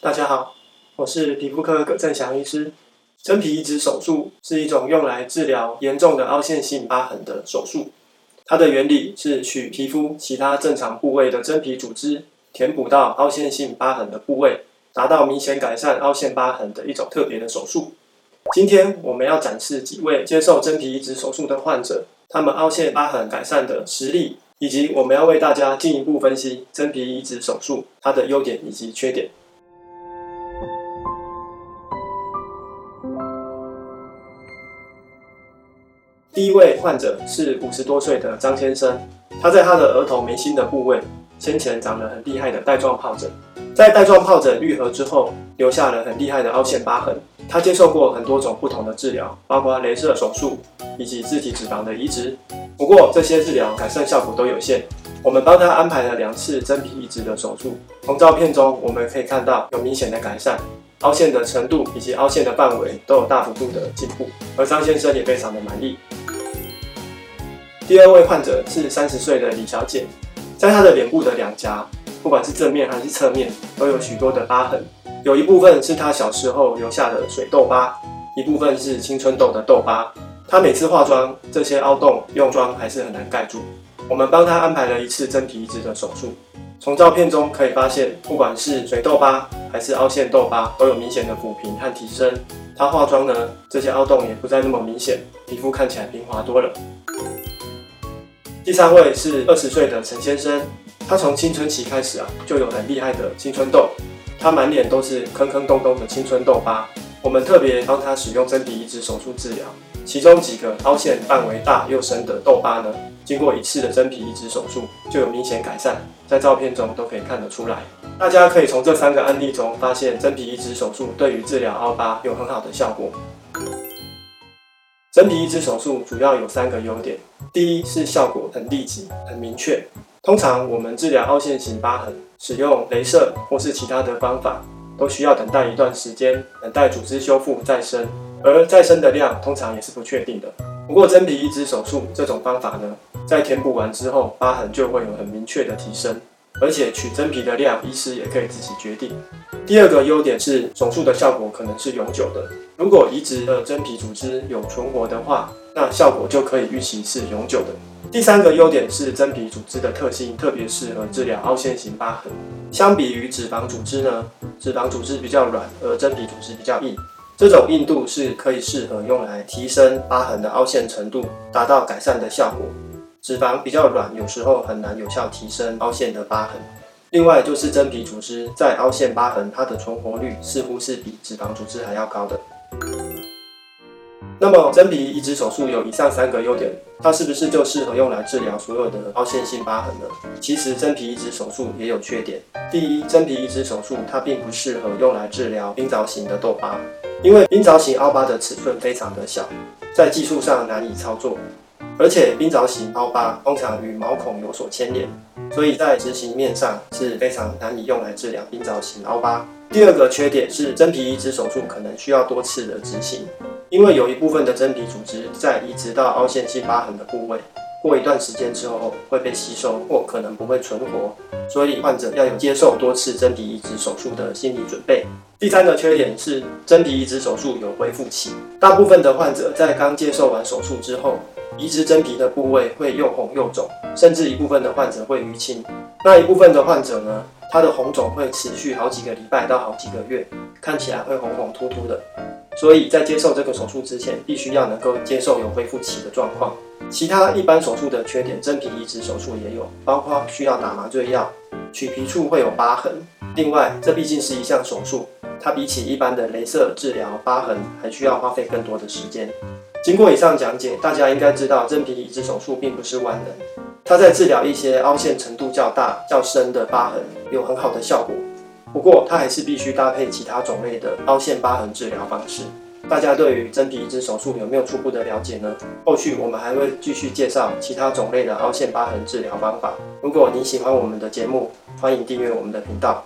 大家好，我是皮肤科葛振祥医师。真皮移植手术是一种用来治疗严重的凹陷性疤痕的手术。它的原理是取皮肤其他正常部位的真皮组织，填补到凹陷性疤痕的部位，达到明显改善凹陷疤痕的一种特别的手术。今天我们要展示几位接受真皮移植手术的患者，他们凹陷疤痕改善的实例。以及我们要为大家进一步分析真皮移植手术它的优点以及缺点。第一位患者是五十多岁的张先生，他在他的额头眉心的部位先前长了很厉害的带状疱疹，在带状疱疹愈合之后，留下了很厉害的凹陷疤痕。他接受过很多种不同的治疗，包括镭射手术以及自体脂肪的移植。不过这些治疗改善效果都有限。我们帮他安排了两次真皮移植的手术。从照片中我们可以看到有明显的改善，凹陷的程度以及凹陷的范围都有大幅度的进步，而张先生也非常的满意。第二位患者是三十岁的李小姐，在她的脸部的两颊，不管是正面还是侧面，都有许多的疤痕。有一部分是她小时候留下的水痘疤，一部分是青春痘的痘疤。她每次化妆，这些凹洞用妆还是很难盖住。我们帮她安排了一次真皮移植的手术。从照片中可以发现，不管是水痘疤还是凹陷痘疤，都有明显的抚平和提升。她化妆呢，这些凹洞也不再那么明显，皮肤看起来平滑多了。第三位是二十岁的陈先生，他从青春期开始啊，就有很厉害的青春痘。他满脸都是坑坑洞洞的青春痘疤，我们特别帮他使用真皮移植手术治疗。其中几个凹陷范围大又深的痘疤呢，经过一次的真皮移植手术就有明显改善，在照片中都可以看得出来。大家可以从这三个案例中发现，真皮移植手术对于治疗凹疤有很好的效果。真皮移植手术主要有三个优点，第一是效果很立即、很明确。通常我们治疗凹陷型疤痕，使用镭射或是其他的方法，都需要等待一段时间，等待组织修复再生，而再生的量通常也是不确定的。不过真皮移植手术这种方法呢，在填补完之后，疤痕就会有很明确的提升，而且取真皮的量，医师也可以自己决定。第二个优点是手术的效果可能是永久的，如果移植的真皮组织有存活的话，那效果就可以预期是永久的。第三个优点是真皮组织的特性特别适合治疗凹陷型疤痕。相比于脂肪组织呢，脂肪组织比较软，而真皮组织比较硬。这种硬度是可以适合用来提升疤痕的凹陷程度，达到改善的效果。脂肪比较软，有时候很难有效提升凹陷的疤痕。另外就是真皮组织在凹陷疤痕，它的存活率似乎是比脂肪组织还要高的。那么真皮移植手术有以上三个优点，它是不是就适合用来治疗所有的凹陷性疤痕呢？其实真皮移植手术也有缺点。第一，真皮移植手术它并不适合用来治疗冰凿型的痘疤，因为冰凿型凹疤的尺寸非常的小，在技术上难以操作，而且冰凿型凹疤通常与毛孔有所牵连，所以在执行面上是非常难以用来治疗冰凿型凹疤。第二个缺点是真皮移植手术可能需要多次的执行。因为有一部分的真皮组织在移植到凹陷性疤痕的部位，过一段时间之后会被吸收或可能不会存活，所以患者要有接受多次真皮移植手术的心理准备。第三个缺点是真皮移植手术有恢复期，大部分的患者在刚接受完手术之后，移植真皮的部位会又红又肿，甚至一部分的患者会淤青。那一部分的患者呢，他的红肿会持续好几个礼拜到好几个月，看起来会红红突突的。所以在接受这个手术之前，必须要能够接受有恢复期的状况。其他一般手术的缺点，真皮移植手术也有，包括需要打麻醉药，取皮处会有疤痕。另外，这毕竟是一项手术，它比起一般的镭射治疗疤痕，还需要花费更多的时间。经过以上讲解，大家应该知道，真皮移植手术并不是万能，它在治疗一些凹陷程度较大、较深的疤痕，有很好的效果。不过，它还是必须搭配其他种类的凹陷疤痕治疗方式。大家对于真皮移植手术有没有初步的了解呢？后续我们还会继续介绍其他种类的凹陷疤痕治疗方法。如果你喜欢我们的节目，欢迎订阅我们的频道。